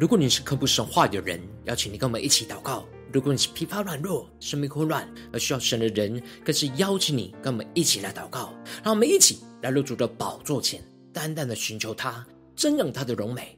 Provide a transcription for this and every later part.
如果你是渴慕神话的人，邀请你跟我们一起祷告；如果你是疲乏软弱、生命混乱而需要神的人，更是邀请你跟我们一起来祷告。让我们一起来入主的宝座前，单单的寻求他，瞻仰他的荣美，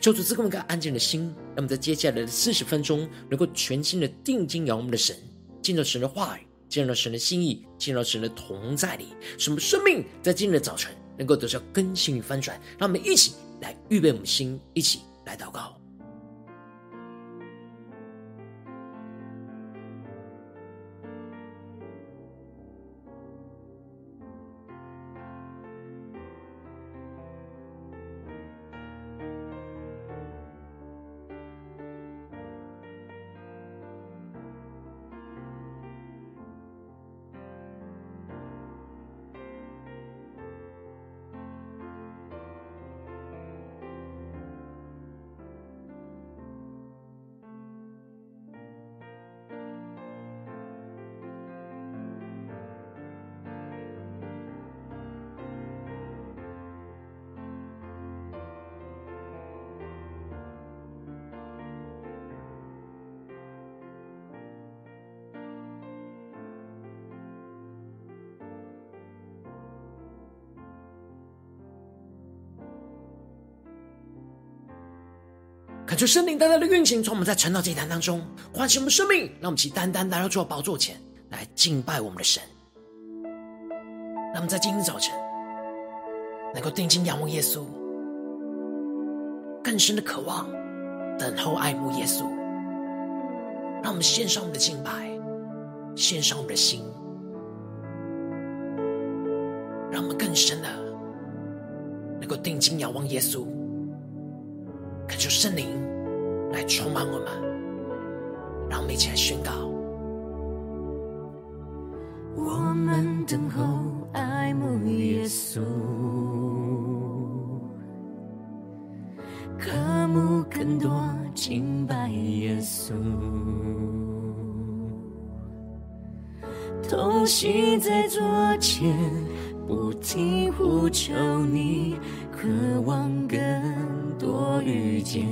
求主赐给我们一个安静的心，让我们在接下来的四十分钟，能够全心的定睛仰望我们的神，进入神的话语，进入神的心意，进入神的同在里，使我们生命在今日的早晨能够得到更新与翻转。让我们一起来预备我们的心，一起来祷告。感谢圣灵单单的运行，从我们在晨祷祭坛当中唤醒我们生命，让我们起单单来到主的宝座前来敬拜我们的神。让我们在今天早晨能够定睛仰望耶稣，更深的渴望等候爱慕耶稣。让我们献上我们的敬拜，献上我们的心，让我们更深的能够定睛仰望耶稣。恳求圣灵来充满我们，让我们一起来宣告：我们等候爱慕耶稣，渴慕更多敬拜耶稣，同行在左前，不停呼求你，渴望更多遇见、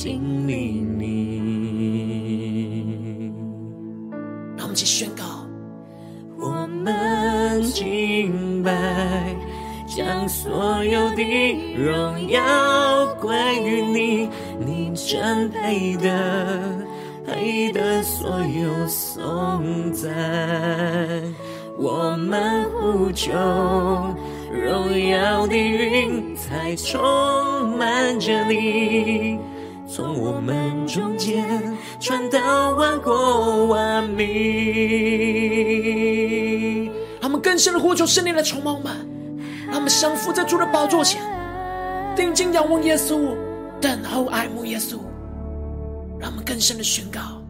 经历你。让我们一起宣告：我们敬拜，将所有的荣耀归于你，你真配得，配得所有颂赞。我们呼求。荣耀的云彩充满着你，从我们中间传到万国万民。让我们更深的呼求圣灵的充满我们，让我们降服在主的宝座前，定睛仰望耶稣，等候爱慕耶稣。让我们更深的宣告：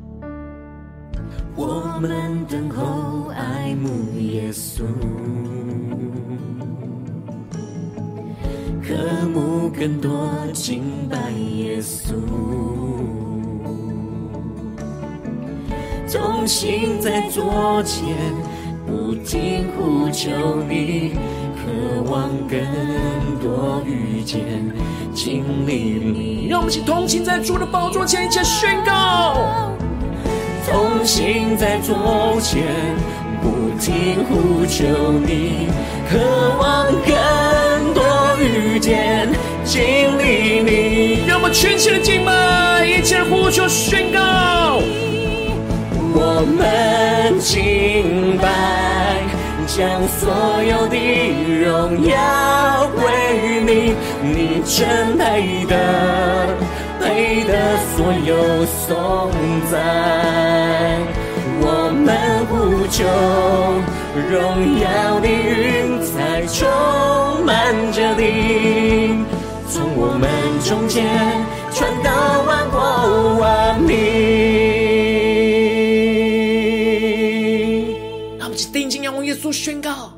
我们等候爱慕耶稣。渴慕更多敬拜耶稣，同心在左前，不停呼求你，渴望更多遇见经历你。让我们一起同行在主的宝座前，一起宣告：同心在左前，不停呼求你，渴望更。遇见经历你，让我们全心的敬拜，一起呼求宣告。我们敬拜，将所有的荣耀归于你，你真配得，配得所有颂赞。我们呼求，荣耀的云爱充满着你，从我们中间传到万国万民。让我们定睛仰望耶稣，宣告：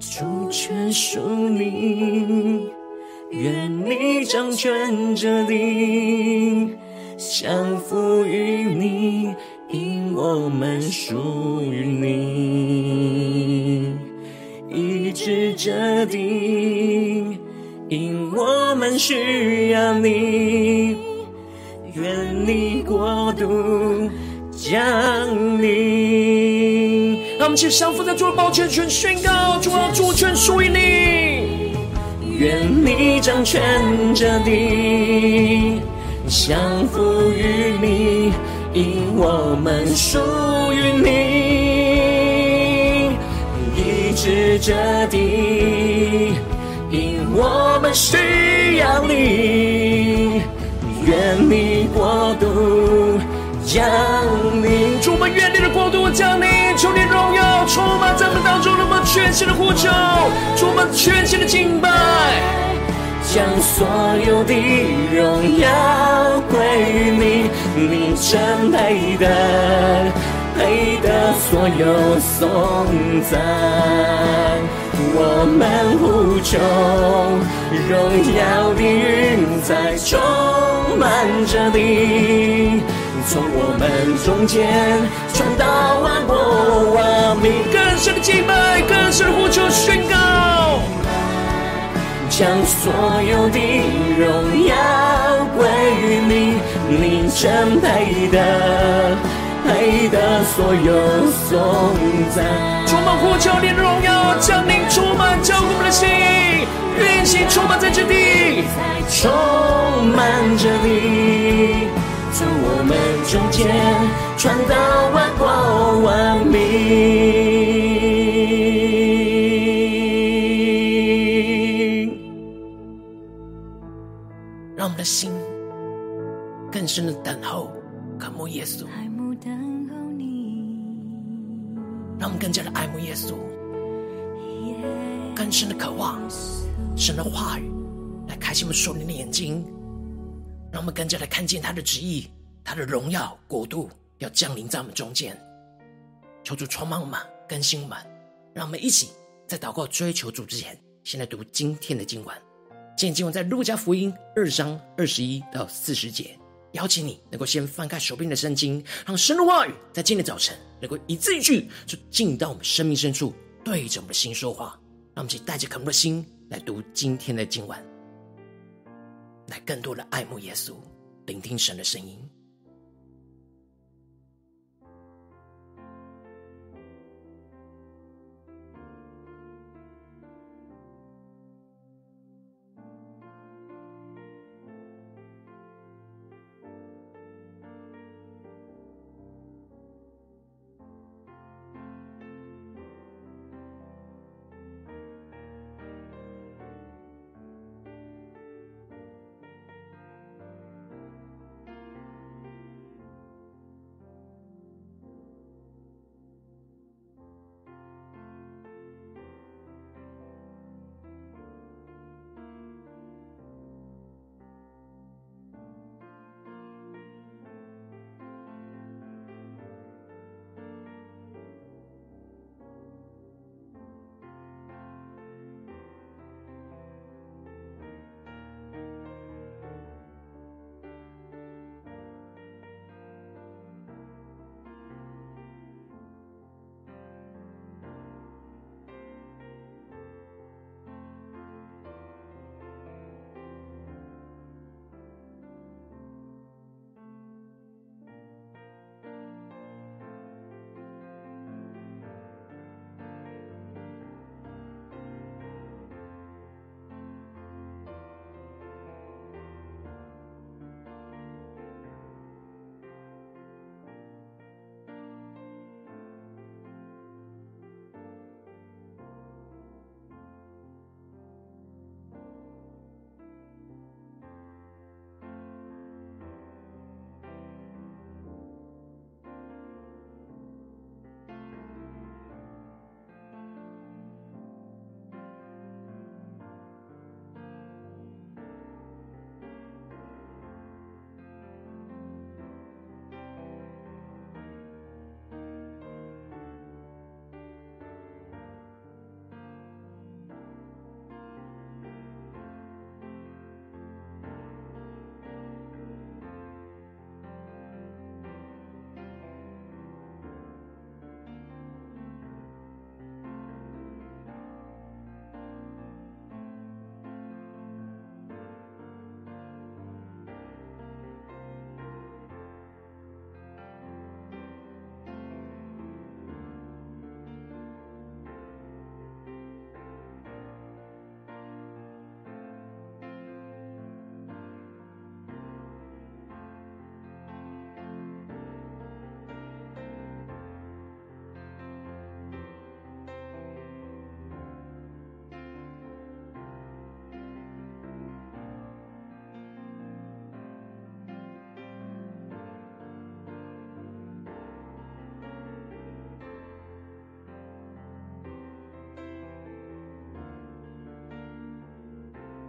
主权属你，愿你掌权着地，降服于你。因我们属于你，这地，因我们需要你，愿你国度降临。让我们起降服在主的宝座前宣告：主啊，主权属于你，愿你掌权着地，降服于你。因我们属于你，这地，因我们需要你，愿你国度降临。主，我们愿你的国度降临，求你荣耀充满在我们当中，让我们全心的呼求，主，我们全心的敬拜。将所有的荣耀归于你，你真配得，配得所有颂赞。我们呼求，荣耀的云彩充满着你，从我们中间传到万国万民。更深的敬拜，更深的呼求，宣告。将所有的荣耀归于你，你真配得，配得所有颂赞。充满呼求，你的荣耀降临，充满浇灌我们的心，运行充满在这地，充满着你，从我们中间传到万国万民。让我们的心更深的等候，渴慕耶稣，等候你，让我们更加的爱慕耶稣，更深的渴望神的话语来开启我们属灵的眼睛，让我们更加的看见他的旨意，他的荣耀国度要降临在我们中间。求主充满我们，更新我们，让我们一起在祷告追求主之前，先来读今天的经文。今天经文在路加福音二章二十一到四十节，邀请你能够先翻开手边的圣经，让神的话语在今天早晨能够一字一句就进到我们生命深处，对着我们的心说话。让我们一起带着渴慕的心来读今天的经文，来更多的爱慕耶稣，聆听神的声音。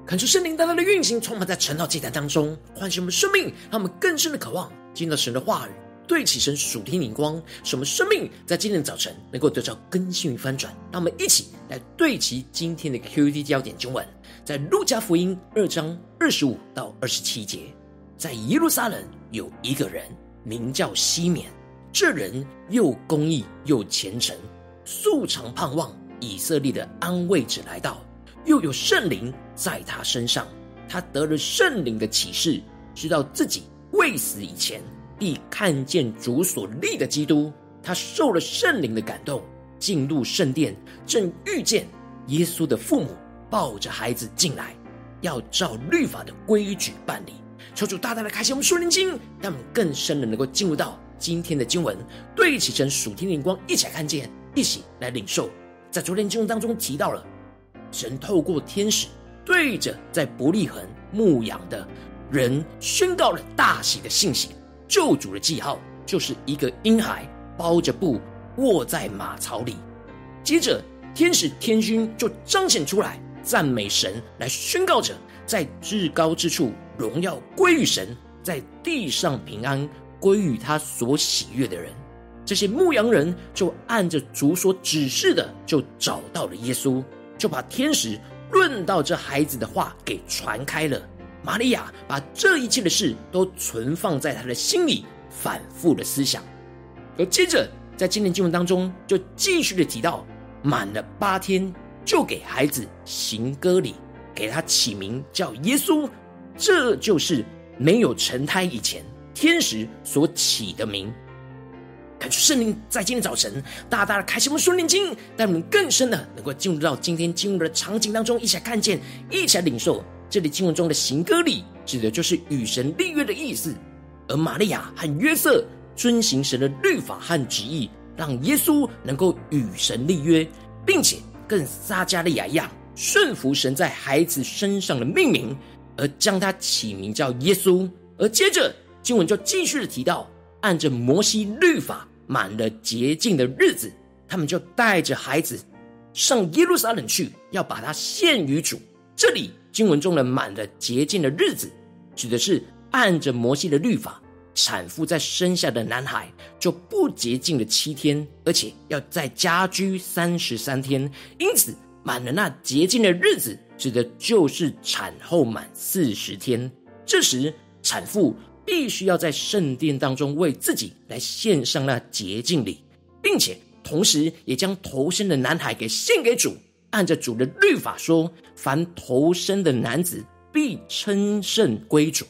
恳求圣灵大大的运行，充满在晨祷祭坛当中，唤醒我们生命，让我们更深的渴望进到神的话语，对齐神属天灵光，使我们生命在今天的早晨能够得到更新与翻转。让我们一起来对齐今天的 QD 焦点经文，在路加福音二章二十五到二十七节，在耶路撒冷有一个人名叫西缅，这人又公义又虔诚，素常盼望以色列的安慰者来到。又有圣灵在他身上，他得了圣灵的启示，知道自己未死以前必看见主所立的基督。他受了圣灵的感动，进入圣殿，正遇见耶稣的父母抱着孩子进来，要照律法的规矩办理。求主大大的开启我们属灵经，让我们更深的能够进入到今天的经文，对齐成属天灵光，一起来看见，一起来领受。在昨天经文当中提到了。神透过天使对着在伯利恒牧羊的人宣告了大喜的信息，救主的记号就是一个婴孩包着布卧在马槽里。接着，天使天军就彰显出来赞美神，来宣告着在至高之处荣耀归于神，在地上平安归于他所喜悦的人。这些牧羊人就按着主所指示的，就找到了耶稣。就把天使论到这孩子的话给传开了。玛利亚把这一切的事都存放在她的心里，反复的思想。而接着在今天经文当中，就继续的提到，满了八天，就给孩子行割礼，给他起名叫耶稣。这就是没有成胎以前，天使所起的名。感谢圣灵在今天早晨大大的开启我们属灵经，带我们更深的能够进入到今天经文的场景当中，一起来看见，一起来领受。这里经文中的行歌礼，指的就是与神立约的意思。而玛利亚和约瑟遵行神的律法和旨意，让耶稣能够与神立约，并且跟撒迦利亚一样顺服神在孩子身上的命名，而将他起名叫耶稣。而接着经文就继续的提到，按着摩西律法。满了洁净的日子，他们就带着孩子上耶路撒冷去，要把他献于主。这里经文中的满了洁净的日子，指的是按着摩西的律法，产妇在生下的男孩就不洁净了七天，而且要再家居三十三天。因此，满了那洁净的日子，指的就是产后满四十天。这时，产妇。必须要在圣殿当中为自己来献上那洁净礼，并且同时也将投生的男孩给献给主。按着主的律法说，凡投生的男子必称圣归主。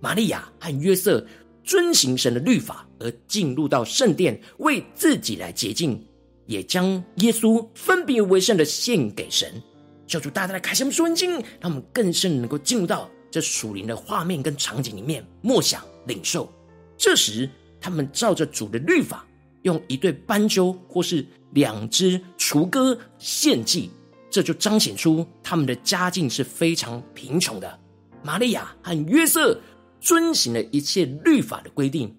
玛利亚和约瑟遵行神的律法，而进入到圣殿为自己来洁净，也将耶稣分别为圣的献给神。求主大大的开启我们，让我们更深能够进入到。这属灵的画面跟场景里面，默想领受。这时，他们照着主的律法，用一对斑鸠或是两只雏鸽献祭，这就彰显出他们的家境是非常贫穷的。玛利亚和约瑟遵行了一切律法的规定，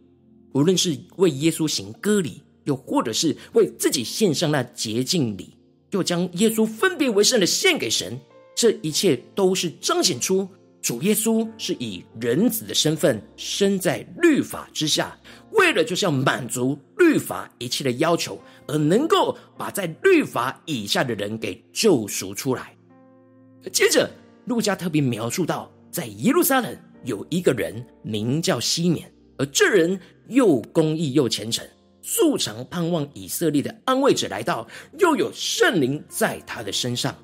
无论是为耶稣行割礼，又或者是为自己献上那洁净礼，又将耶稣分别为圣的献给神，这一切都是彰显出。主耶稣是以人子的身份生在律法之下，为了就是要满足律法一切的要求，而能够把在律法以下的人给救赎出来。接着，路加特别描述到，在耶路撒冷有一个人名叫西缅，而这人又公义又虔诚，素常盼望以色列的安慰者来到，又有圣灵在他的身上。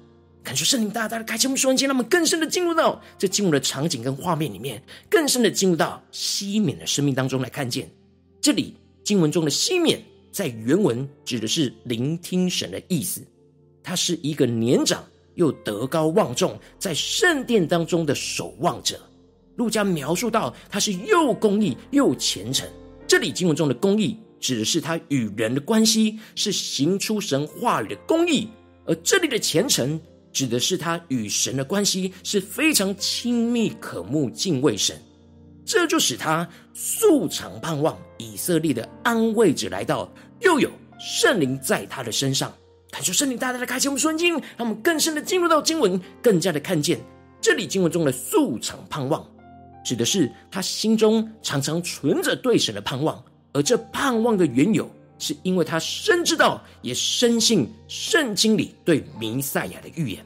感受圣灵大大的开启我们属灵经，让我们更深的进入到这进入的场景跟画面里面，更深的进入到西缅的生命当中来看见。这里经文中的西缅，在原文指的是聆听神的意思。他是一个年长又德高望重，在圣殿当中的守望者。路加描述到他是又公义又虔诚。这里经文中的公义，指的是他与人的关系是行出神话语的公义，而这里的虔诚。指的是他与神的关系是非常亲密、渴慕、敬畏神，这就使他素常盼望以色列的安慰者来到，又有圣灵在他的身上。感受圣灵大大的开启我们属灵经，让我们更深的进入到经文，更加的看见这里经文中的素常盼望，指的是他心中常常存着对神的盼望，而这盼望的缘由，是因为他深知道，也深信圣经里对弥赛亚的预言。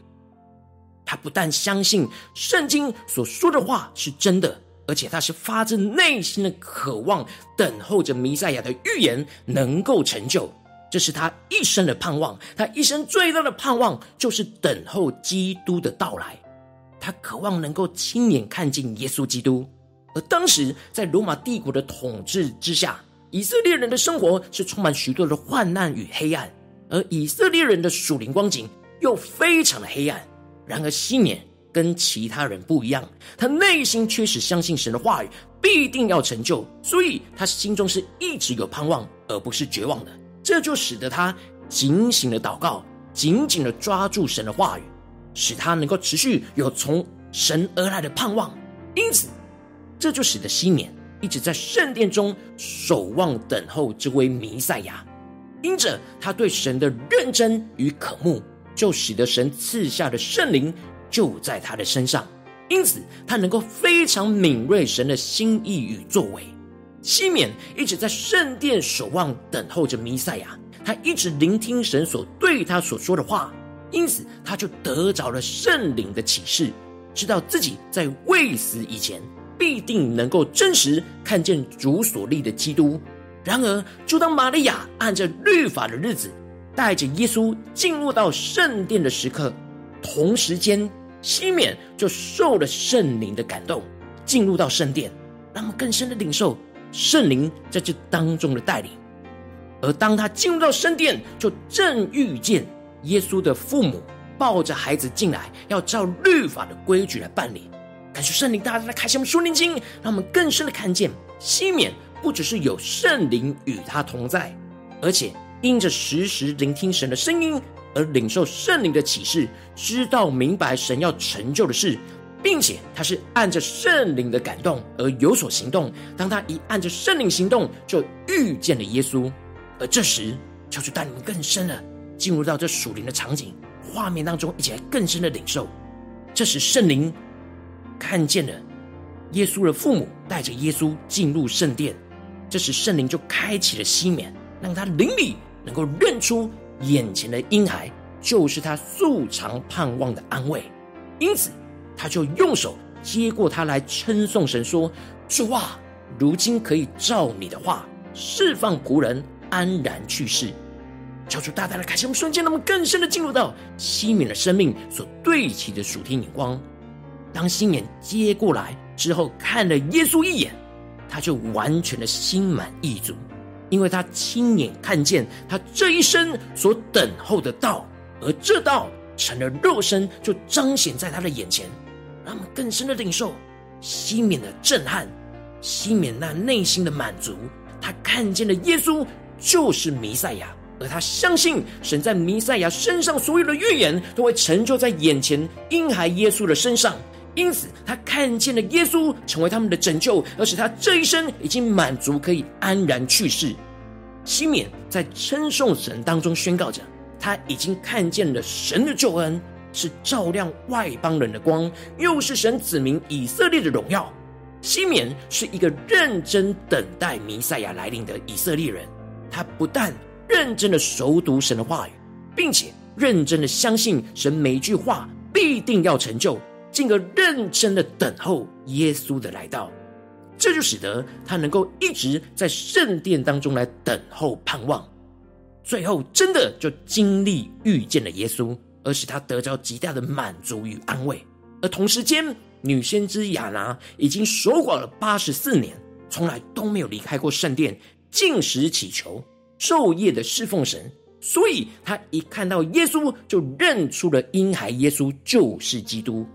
他不但相信圣经所说的话是真的，而且他是发自内心的渴望，等候着弥赛亚的预言能够成就。这是他一生的盼望，他一生最大的盼望就是等候基督的到来。他渴望能够亲眼看见耶稣基督。而当时在罗马帝国的统治之下，以色列人的生活是充满许多的患难与黑暗，而以色列人的属灵光景又非常的黑暗。然而，西缅跟其他人不一样，他内心确实相信神的话语必定要成就，所以他心中是一直有盼望，而不是绝望的。这就使得他警醒的祷告，紧紧的抓住神的话语，使他能够持续有从神而来的盼望。因此，这就使得西缅一直在圣殿中守望等候这位弥赛亚。因着他对神的认真与渴慕，就使得神赐下的圣灵就在他的身上。因此，他能够非常敏锐神的心意与作为。西缅一直在圣殿守望，等候着弥赛亚。他一直聆听神所对他所说的话，因此他就得着了圣灵的启示，知道自己在未死以前必定能够真实看见主所立的基督。然而，就当玛利亚按着律法的日子，带着耶稣进入到圣殿的时刻，同时间，西缅就受了圣灵的感动，进入到圣殿，让我们更深的领受。圣灵在这当中的带领，而当他进入到圣殿，就正遇见耶稣的父母抱着孩子进来，要照律法的规矩来办理。感谢圣灵，大家来开启我们属灵经，让我们更深的看见西缅不只是有圣灵与他同在，而且因着时时聆听神的声音而领受圣灵的启示，知道明白神要成就的事。并且他是按着圣灵的感动而有所行动。当他一按着圣灵行动，就遇见了耶稣。而这时，求主带你们更深的进入到这属灵的场景画面当中，一起来更深的领受。这时，圣灵看见了耶稣的父母带着耶稣进入圣殿。这时，圣灵就开启了西缅，让他灵里能够认出眼前的婴孩就是他素常盼望的安慰。因此。他就用手接过他来称颂神说：“主啊，如今可以照你的话释放仆人安然去世。”求主大大的开启我们瞬间，那么更深的进入到西缅的生命所对齐的属天眼光。当西缅接过来之后，看了耶稣一眼，他就完全的心满意足，因为他亲眼看见他这一生所等候的道，而这道成了肉身，就彰显在他的眼前。让我们更深的领受西缅的震撼，西缅那内心的满足。他看见了耶稣就是弥赛亚，而他相信神在弥赛亚身上所有的预言都会成就在眼前婴孩耶稣的身上。因此，他看见了耶稣成为他们的拯救，而使他这一生已经满足，可以安然去世。西缅在称颂神当中宣告着，他已经看见了神的救恩。是照亮外邦人的光，又是神子民以色列的荣耀。西缅是一个认真等待弥赛亚来临的以色列人，他不但认真的熟读神的话语，并且认真的相信神每一句话必定要成就，进而认真的等候耶稣的来到。这就使得他能够一直在圣殿当中来等候盼望，最后真的就经历遇见了耶稣。而使他得着极大的满足与安慰，而同时间，女先知亚拿已经守寡了八十四年，从来都没有离开过圣殿，进食祈求，昼夜的侍奉神。所以，他一看到耶稣，就认出了婴孩耶稣就是基督，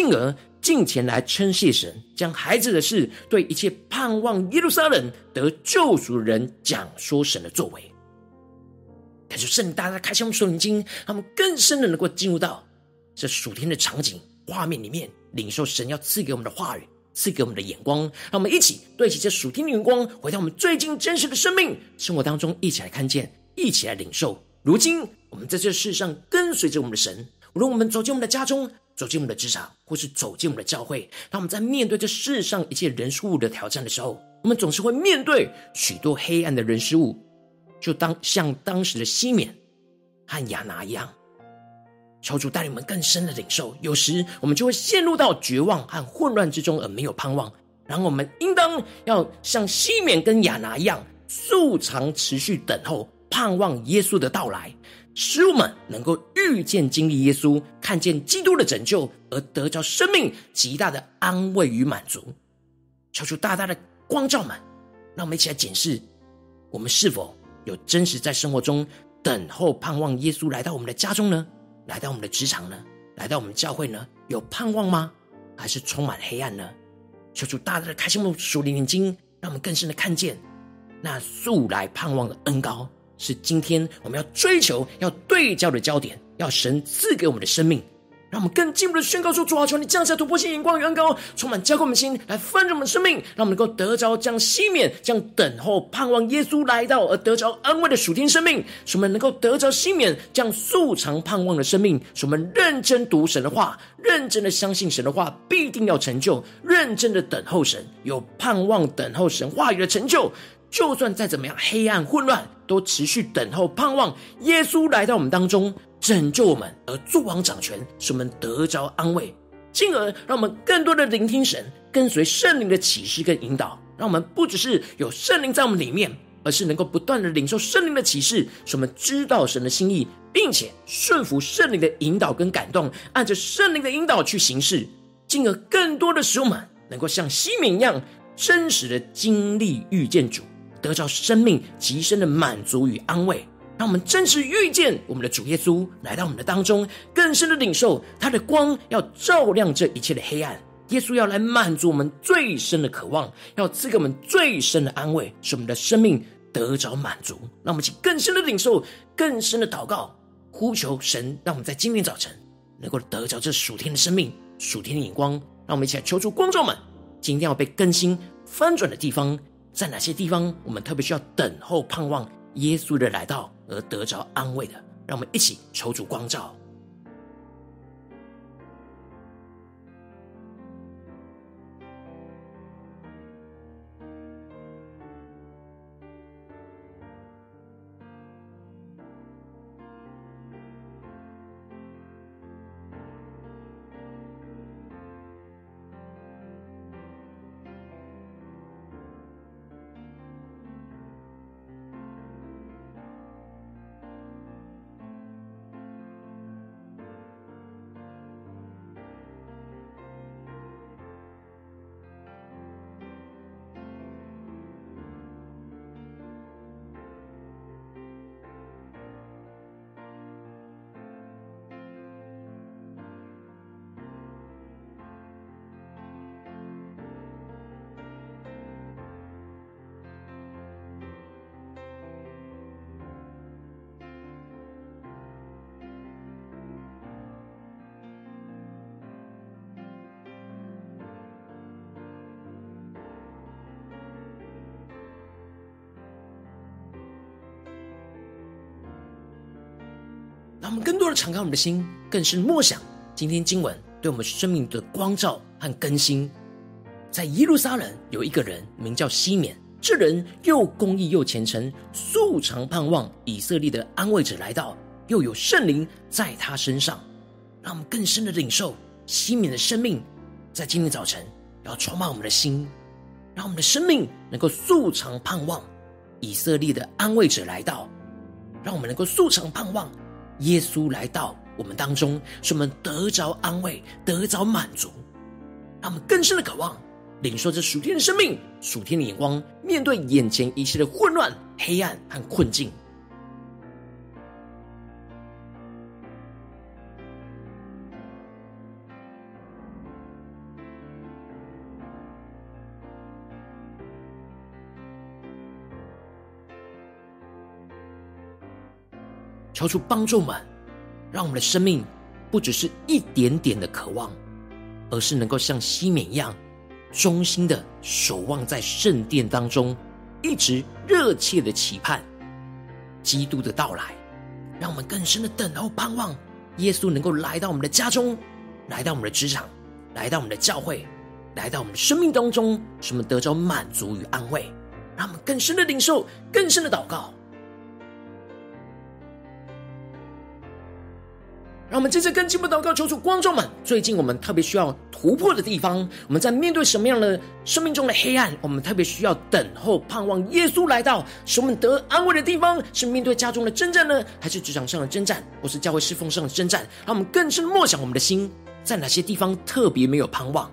进而进前来称谢神，将孩子的事对一切盼望耶路撒冷得救赎的人讲说神的作为。感谢圣灵，大家开箱属灵经，他们更深的能够进入到这属天的场景画面里面，领受神要赐给我们的话语，赐给我们的眼光。让我们一起对齐这属天的眼光，回到我们最近真实的生命生活当中，一起来看见，一起来领受。如今我们在这世上跟随着我们的神，无论我们走进我们的家中，走进我们的职场，或是走进我们的教会，当我们在面对这世上一切人事物的挑战的时候，我们总是会面对许多黑暗的人事物，就当像当时的西缅和亚拿一样。求主带领我们更深的领受，有时我们就会陷入到绝望和混乱之中，而没有盼望。然后我们应当要像西缅跟亚拿一样，素常持续等候，盼望耶稣的到来，使我们能够遇见、经历耶稣，看见基督的拯救，而得着生命极大的安慰与满足。求主大大的光照们，让我们一起来检视，我们是否有真实在生活中等候、盼望耶稣来到我们的家中呢？来到我们的职场呢？来到我们教会呢？有盼望吗？还是充满黑暗呢？求主大大的开启我们属灵眼睛，让我们更深的看见那素来盼望的恩膏，是今天我们要追求、要对焦的焦点，要神赐给我们的生命。让我们更进一步的宣告说：主啊，求你降下突破性眼光与恩膏，充满浇灌我们心，来翻转我们生命，让我们能够得着将西缅、将等候、盼望耶稣来到而得着安慰的属天生命，使我们能够得着西缅将素常盼望的生命，使我们认真读神的话，认真的相信神的话必定要成就，认真的等候神，有盼望等候神话语的成就。就算再怎么样黑暗混乱，都持续等候盼望耶稣来到我们当中。拯救我们而作王掌权，使我们得着安慰，进而让我们更多的聆听神，跟随圣灵的启示跟引导，让我们不只是有圣灵在我们里面，而是能够不断的领受圣灵的启示，使我们知道神的心意，并且顺服圣灵的引导跟感动，按着圣灵的引导去行事，进而更多的使我们能够像西敏一样，真实的经历遇见主，得着生命极深的满足与安慰。让我们真实遇见我们的主耶稣来到我们的当中，更深的领受他的光，要照亮这一切的黑暗。耶稣要来满足我们最深的渴望，要赐给我们最深的安慰，使我们的生命得着满足。让我们一起更深的领受，更深的祷告，呼求神，让我们在今天早晨能够得着这属天的生命、属天的眼光。让我们一起来求助光照们，今天要被更新翻转的地方，在哪些地方我们特别需要等候盼望耶稣的来到？而得着安慰的，让我们一起求主光照。的敞开我们的心，更是默想今天经文对我们生命的光照和更新。在耶路撒冷有一个人名叫西缅，这人又公义又虔诚，素常盼望以色列的安慰者来到，又有圣灵在他身上。让我们更深的领受西缅的生命，在今天早晨要充满我们的心，让我们的生命能够素常盼望以色列的安慰者来到，让我们能够素常盼望。耶稣来到我们当中，使我们得着安慰，得着满足，让我们更深的渴望领受这属天的生命、属天的眼光，面对眼前一切的混乱、黑暗和困境。求主帮助们，让我们的生命不只是一点点的渴望，而是能够像西缅一样，忠心的守望在圣殿当中，一直热切的期盼基督的到来。让我们更深的等候盼望耶稣能够来到我们的家中，来到我们的职场，来到我们的教会，来到我们的生命当中，使我们得着满足与安慰，让我们更深的领受，更深的祷告。让我们接着跟进步祷告，求主光照们。最近我们特别需要突破的地方，我们在面对什么样的生命中的黑暗？我们特别需要等候、盼望耶稣来到，使我们得安慰的地方，是面对家中的征战呢，还是职场上的征战，或是教会侍奉上的征战？让我们更深默想我们的心，在哪些地方特别没有盼望？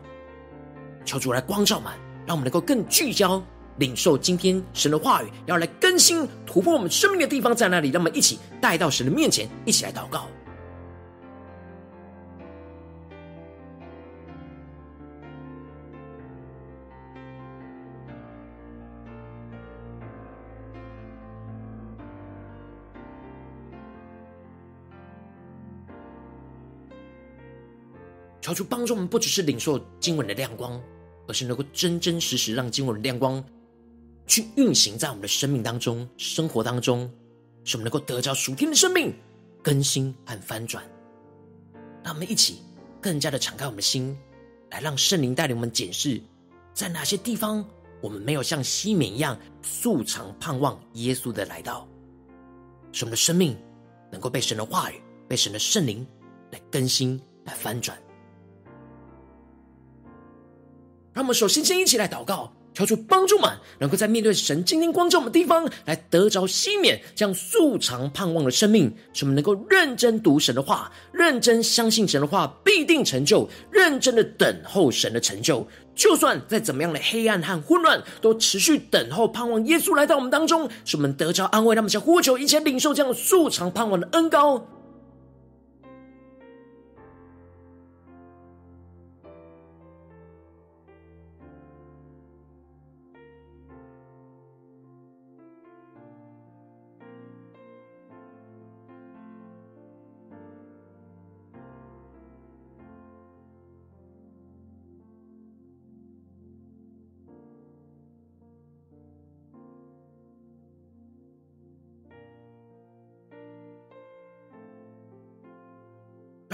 求主来光照们，让我们能够更聚焦，领受今天神的话语，要来更新突破我们生命的地方在哪里？让我们一起带到神的面前，一起来祷告。求主帮助我们，不只是领受经文的亮光，而是能够真真实实让经文的亮光去运行在我们的生命当中、生活当中，使我们能够得着属天的生命更新和翻转。让我们一起更加的敞开我们的心，来让圣灵带领我们检视，在哪些地方我们没有像西缅一样素常盼望耶稣的来到，使我们的生命能够被神的话语、被神的圣灵来更新、来翻转。让我们首先先一起来祷告，求主帮助们，能够在面对神今天光照我们的地方，来得着西缅这样素常盼望的生命，使我们能够认真读神的话，认真相信神的话必定成就，认真的等候神的成就。就算在怎么样的黑暗和混乱，都持续等候盼望耶稣来到我们当中，使我们得着安慰。让我们想呼求一切领受这样素常盼望的恩膏。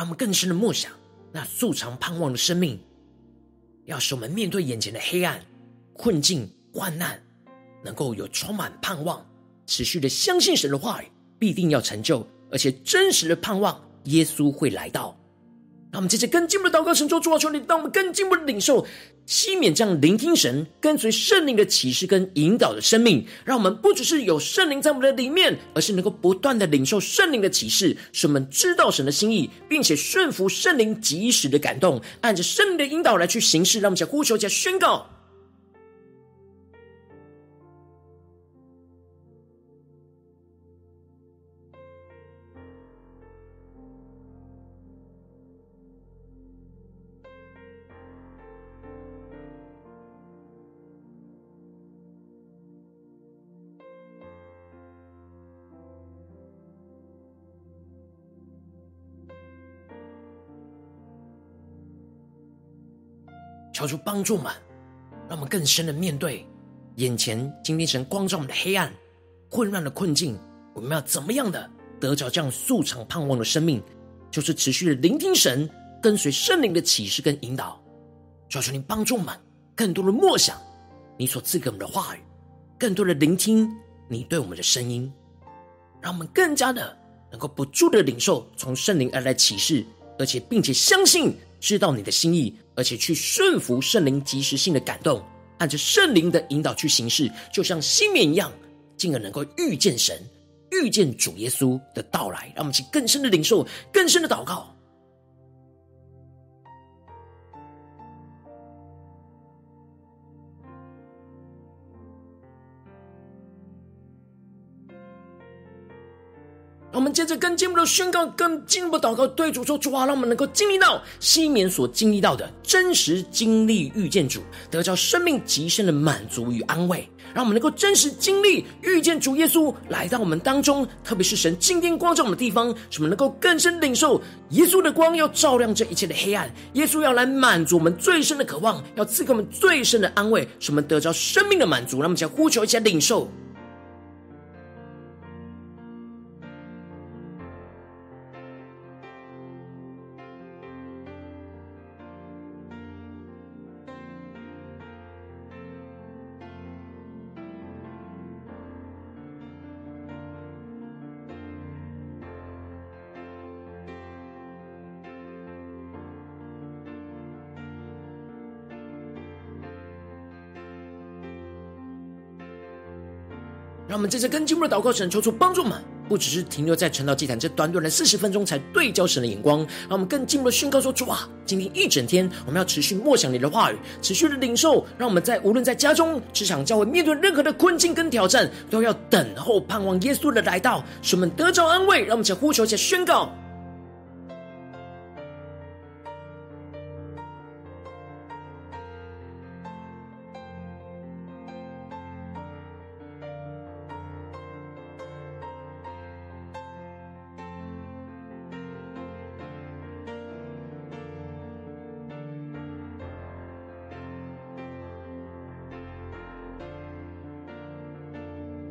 他们更深的梦想，那素常盼望的生命，要使我们面对眼前的黑暗、困境、患难，能够有充满盼望，持续的相信神的话语必定要成就，而且真实的盼望耶稣会来到。让我们接着更进一步的祷告，神说：主啊，求你让我们更进一步的领受西缅这样聆听神、跟随圣灵的启示跟引导的生命。让我们不只是有圣灵在我们的里面，而是能够不断的领受圣灵的启示，使我们知道神的心意，并且顺服圣灵及时的感动，按着圣灵的引导来去行事。让我们向呼求、再宣告。求主帮助们，让我们更深的面对眼前今天神光照我们的黑暗、混乱的困境。我们要怎么样的得着这样素常盼望的生命？就是持续的聆听神，跟随圣灵的启示跟引导。求求你帮助们，更多的默想你所赐给我们的话语，更多的聆听你对我们的声音，让我们更加的能够不住的领受从圣灵而来启示，而且并且相信知道你的心意。而且去顺服圣灵及时性的感动，按着圣灵的引导去行事，就像西缅一样，进而能够遇见神、遇见主耶稣的到来。让我们去更深的领受、更深的祷告。让我们接着更进一步的宣告，更进一步祷告，对主说：主啊，让我们能够经历到西缅所经历到的真实经历，遇见主，得着生命极深的满足与安慰。让我们能够真实经历遇见主耶稣来到我们当中，特别是神今天光照我们的地方，使我们能够更深领受耶稣的光，要照亮这一切的黑暗。耶稣要来满足我们最深的渴望，要赐给我们最深的安慰，使我们得着生命的满足。让我们将呼求一下领受。我们这次更进入的祷告，神求主帮助们，不只是停留在传道祭坛这短短的四十分钟才对焦神的眼光，让我们更进一步的宣告说：主啊，今天一整天我们要持续默想你的话语，持续的领受，让我们在无论在家中、职场、教会，面对任何的困境跟挑战，都要等候盼望耶稣的来到，使我们得着安慰。让我们且呼求，一起宣告。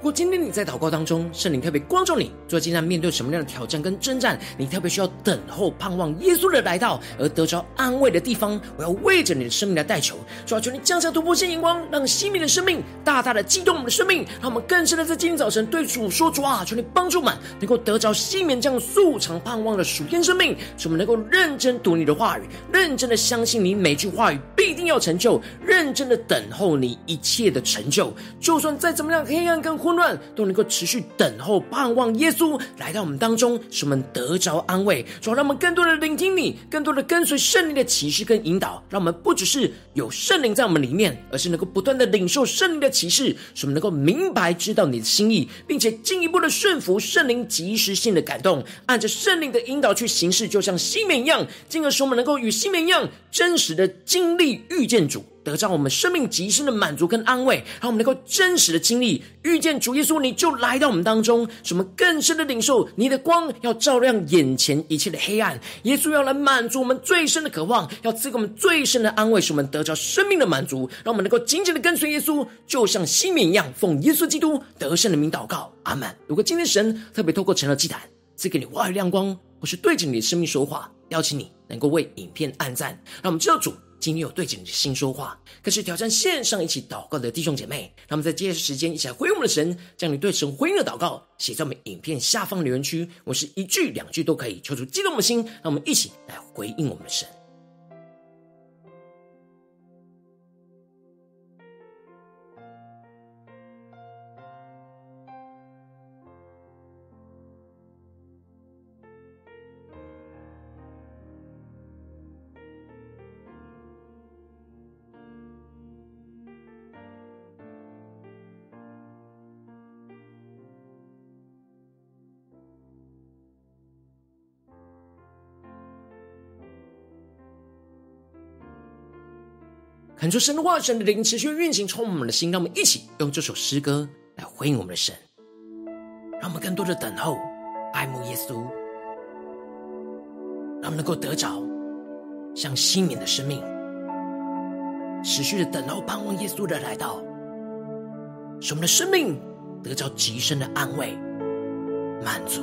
如果今天你在祷告当中，圣灵特别光照你，最近在面对什么样的挑战跟征战，你特别需要等候盼望耶稣的来到而得着安慰的地方，我要为着你的生命来代求，主要求你降下突破性眼光，让熄灭的生命大大的激动我们的生命，让我们更深的在今天早晨对主说：主啊，求你帮助我们，能够得着西面这样素常盼望的属天生命，使我们能够认真读你的话语，认真的相信你每句话语必定要成就，认真的等候你一切的成就，就算再怎么样黑暗跟混乱都能够持续等候，盼望耶稣来到我们当中，使我们得着安慰。主，让我们更多的聆听你，更多的跟随圣灵的启示跟引导，让我们不只是有圣灵在我们里面，而是能够不断的领受圣灵的启示，使我们能够明白知道你的心意，并且进一步的顺服圣灵即时性的感动，按着圣灵的引导去行事，就像西面一样，进而使我们能够与西面一样真实的经历遇见主。得到我们生命极深的满足跟安慰，让我们能够真实的经历遇见主耶稣，你就来到我们当中，使我们更深的领受你的光，要照亮眼前一切的黑暗。耶稣要来满足我们最深的渴望，要赐给我们最深的安慰，使我们得着生命的满足，让我们能够紧紧的跟随耶稣，就像西缅一样，奉耶稣基督得胜的名祷告，阿门。如果今天神特别透过成了祭坛赐给你话语亮光，或是对着你的生命说话，邀请你能够为影片按赞，让我们知道主。今天有对着你的心说话，更是挑战线上一起祷告的弟兄姐妹。那么在接下来时间一起来回应我们的神，将你对神回应的祷告写在我们影片下方留言区。我是一句两句都可以，求出激动的心，让我们一起来回应我们的神。恳求神的话语、神的灵持续运行，充满我们的心。让我们一起用这首诗歌来回应我们的神，让我们更多的等候、爱慕耶稣，让我们能够得着像西缅的生命，持续的等候、盼望耶稣的来到，使我们的生命得着极深的安慰、满足，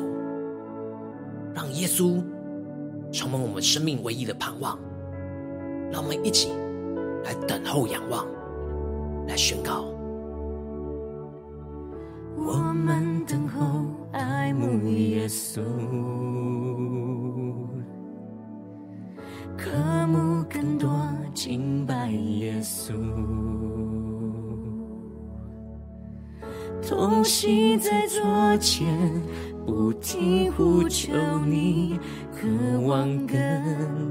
让耶稣成为我们生命唯一的盼望。让我们一起。来等候、仰望，来宣告。我们等候、爱慕耶稣，渴慕更多敬拜耶稣，同心在左前。不停呼求你，渴望更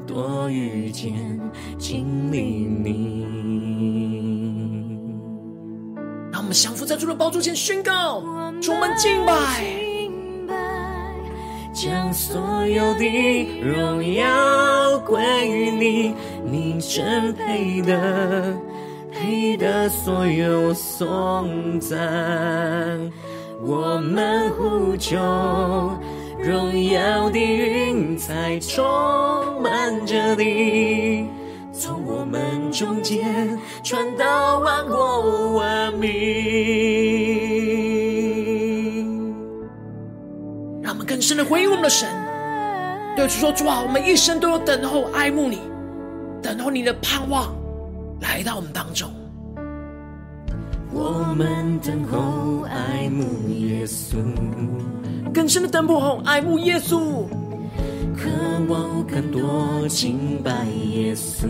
多遇见、经历你。让我们降服在主的宝座前宣告，充满敬拜。将所有的荣耀归于你，你真配得，配得所有颂赞。我们呼求，荣耀的云彩充满着你，中间传到万国万民。更深的回应我们的神，对主说：“主啊，我们一生都要等候爱慕你，等候你的盼望来到我们当中。我们等候爱慕耶稣，更深的等候爱慕耶稣，渴望更多敬拜耶稣。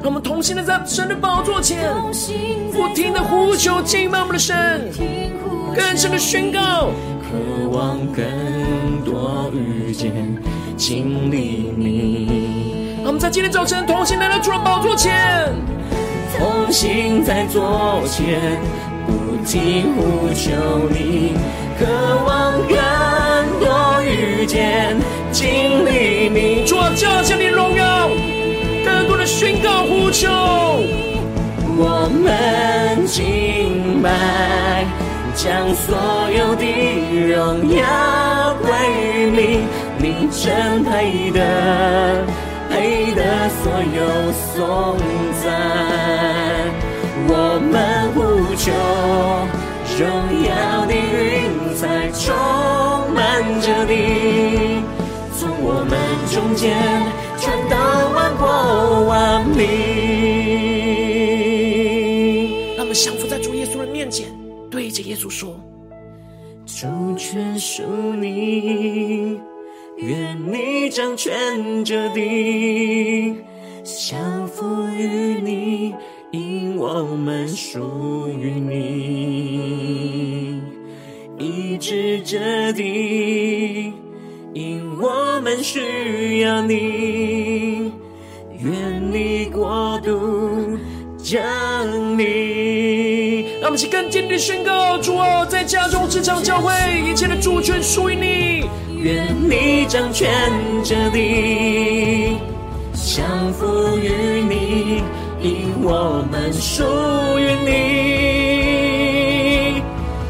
让我们同心的在神的宝座前，不停的呼求敬拜我们的神，更深的宣告。”渴望更多遇见、经历你。我们在今天早晨同心来到主的宝座前，同心在座前，不停呼求你。渴望更多遇见、经历你。主啊，加添你荣耀，宣告呼求，我们敬拜。将所有的荣耀归于你，你真配得，配得所有颂赞。我们呼求，荣耀的云彩充满着你，从我们中间万民。让我们降服在主耶稣的面前。对着耶稣说：“主权属你，愿你掌权着地，降服于你，因我们属于你；医治这地，因我们需要你。愿你国度降临。”让我们一起更坚定的宣告：主啊，在家中、职场、教会，一切的主权属于你。愿你掌权着地，降服于你，因我们属于你。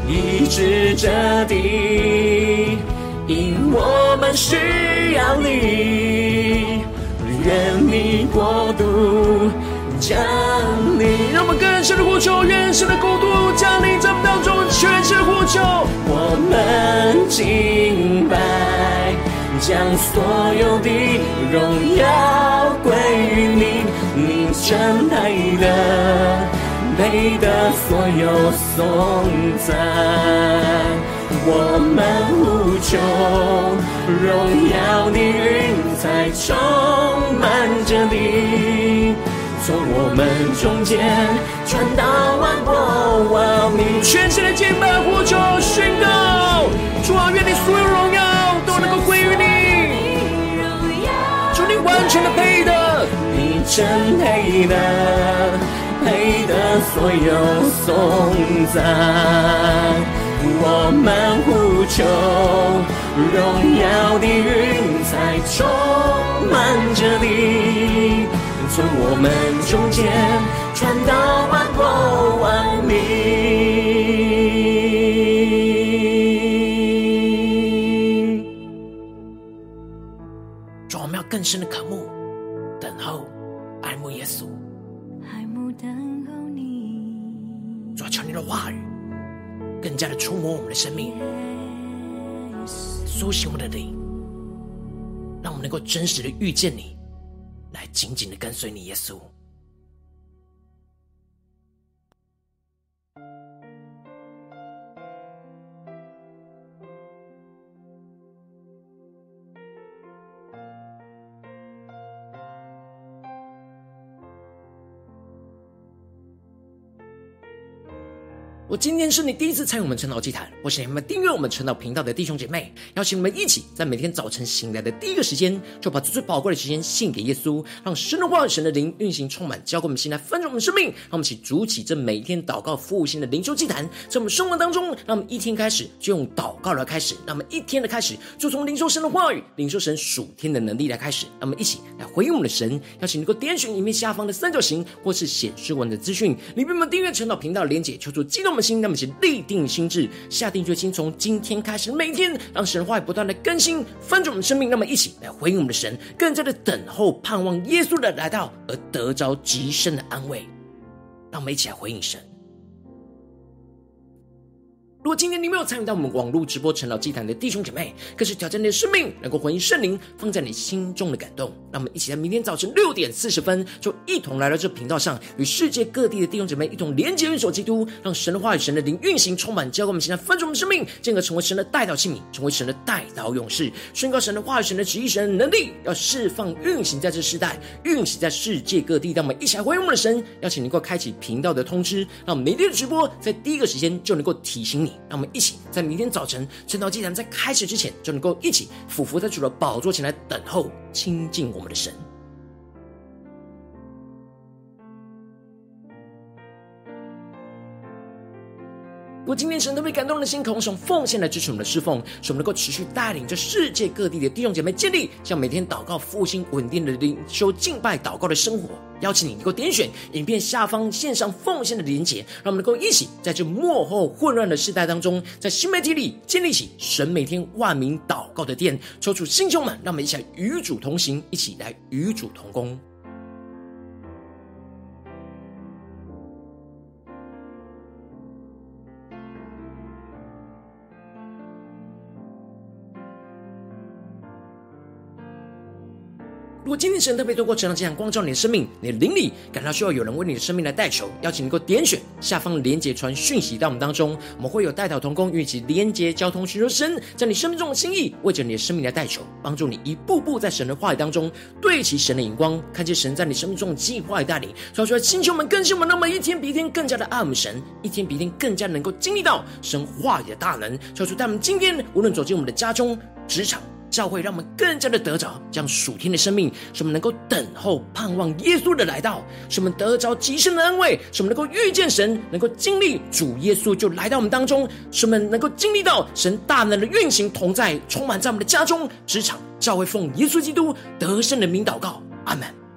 医治这地，因我们需要你。愿国度。降临，让我们更深的呼求，愿神的国度降临在我们当中，全是呼求。我们敬拜，将所有的荣耀归于你，你真配的，配得所有颂赞。我们呼求，荣耀的云彩充满着你。从我们中间传到万国万民，全新的敬拜呼求宣告，主啊，愿你所有荣耀都能够归于你，主你完全的配得，你真配得，配得所有颂赞。我们呼求，荣耀的云彩充满着你。从我们中间传到万国万民。主，我们要更深的渴慕、等候、爱慕耶稣。爱慕等候你。主，求你的话语更加的触摸我们的生命，苏醒我们的灵，让我们能够真实的遇见你。来紧紧的跟随你，耶稣。我今天是你第一次参与我们晨祷祭坛，或是你们订阅我们晨祷频道的弟兄姐妹，邀请你们一起在每天早晨醒来的第一个时间，就把最最宝贵的时间献给耶稣，让神的话语、神的灵运行充满，交给我们心来分盛我们生命。让我们一起筑起这每一天祷告复兴的灵修祭坛，在我们生活当中，让我们一天开始就用祷告来开始，让我们一天的开始就从领受神的话语、领受神属天的能力来开始。让我们一起来回应我们的神，邀请能够点选影片下方的三角形，或是显示文的资讯，里面我们订阅晨祷频道连结，求助激动。心，那么请立定心智，下定决心，从今天开始，每天让神话不断的更新，翻转我们生命。那么一起来回应我们的神，更加的等候盼望耶稣的来到，而得着极深的安慰。让我们一起来回应神。如果今天你没有参与到我们网络直播陈老祭坛的弟兄姐妹，更是挑战你的生命，能够回应圣灵放在你心中的感动。让我们一起在明天早晨六点四十分，就一同来到这频道上，与世界各地的弟兄姐妹一同连接、运手基督，让神的话语、神的灵运行充满，教给我们现在分盛我们生命，进而成为神的代祷器皿，成为神的代祷勇士，宣告神的话语、神的旨意、神的能力，要释放运行在这世代，运行在世界各地。让我们一起来回应我们的神，邀请你能够开启频道的通知，让我们每天的直播在第一个时间就能够提醒你。让我们一起在明天早晨趁到祭坛在开始之前，就能够一起俯伏在主的宝座前来等候亲近我们的神。果今天神特别感动的心，渴望从奉献来支持我们的侍奉，使我们能够持续带领着世界各地的弟兄姐妹建立像每天祷告复兴稳定的灵修敬拜祷告的生活。邀请你能够点选影片下方线上奉献的连结，让我们能够一起在这幕后混乱的时代当中，在新媒体里建立起神每天万名祷告的殿，抽出弟兄们，让我们一起来与主同行，一起来与主同工。如果今天神特别透过这样这样光照你的生命，你的灵里感到需要有人为你的生命来代求，邀请你能够点选下方连结传讯息到我们当中，我们会有代祷同工与其连结交通，寻求神在你生命中的心意，为着你的生命来代求，帮助你一步步在神的话语当中对齐神的眼光，看见神在你生命中的计划与带领。说出来，星球们更新我们，那么一天比一天更加的爱我们神，一天比一天更加能够经历到神话语的大能。说出，在我们今天无论走进我们的家中、职场。教会让我们更加的得着这样属天的生命，使我们能够等候盼望耶稣的来到，使我们得着极深的安慰，使我们能够遇见神，能够经历主耶稣就来到我们当中，使我们能够经历到神大能的运行同在，充满在我们的家中、职场、教会，奉耶稣基督得胜的名祷告，阿门。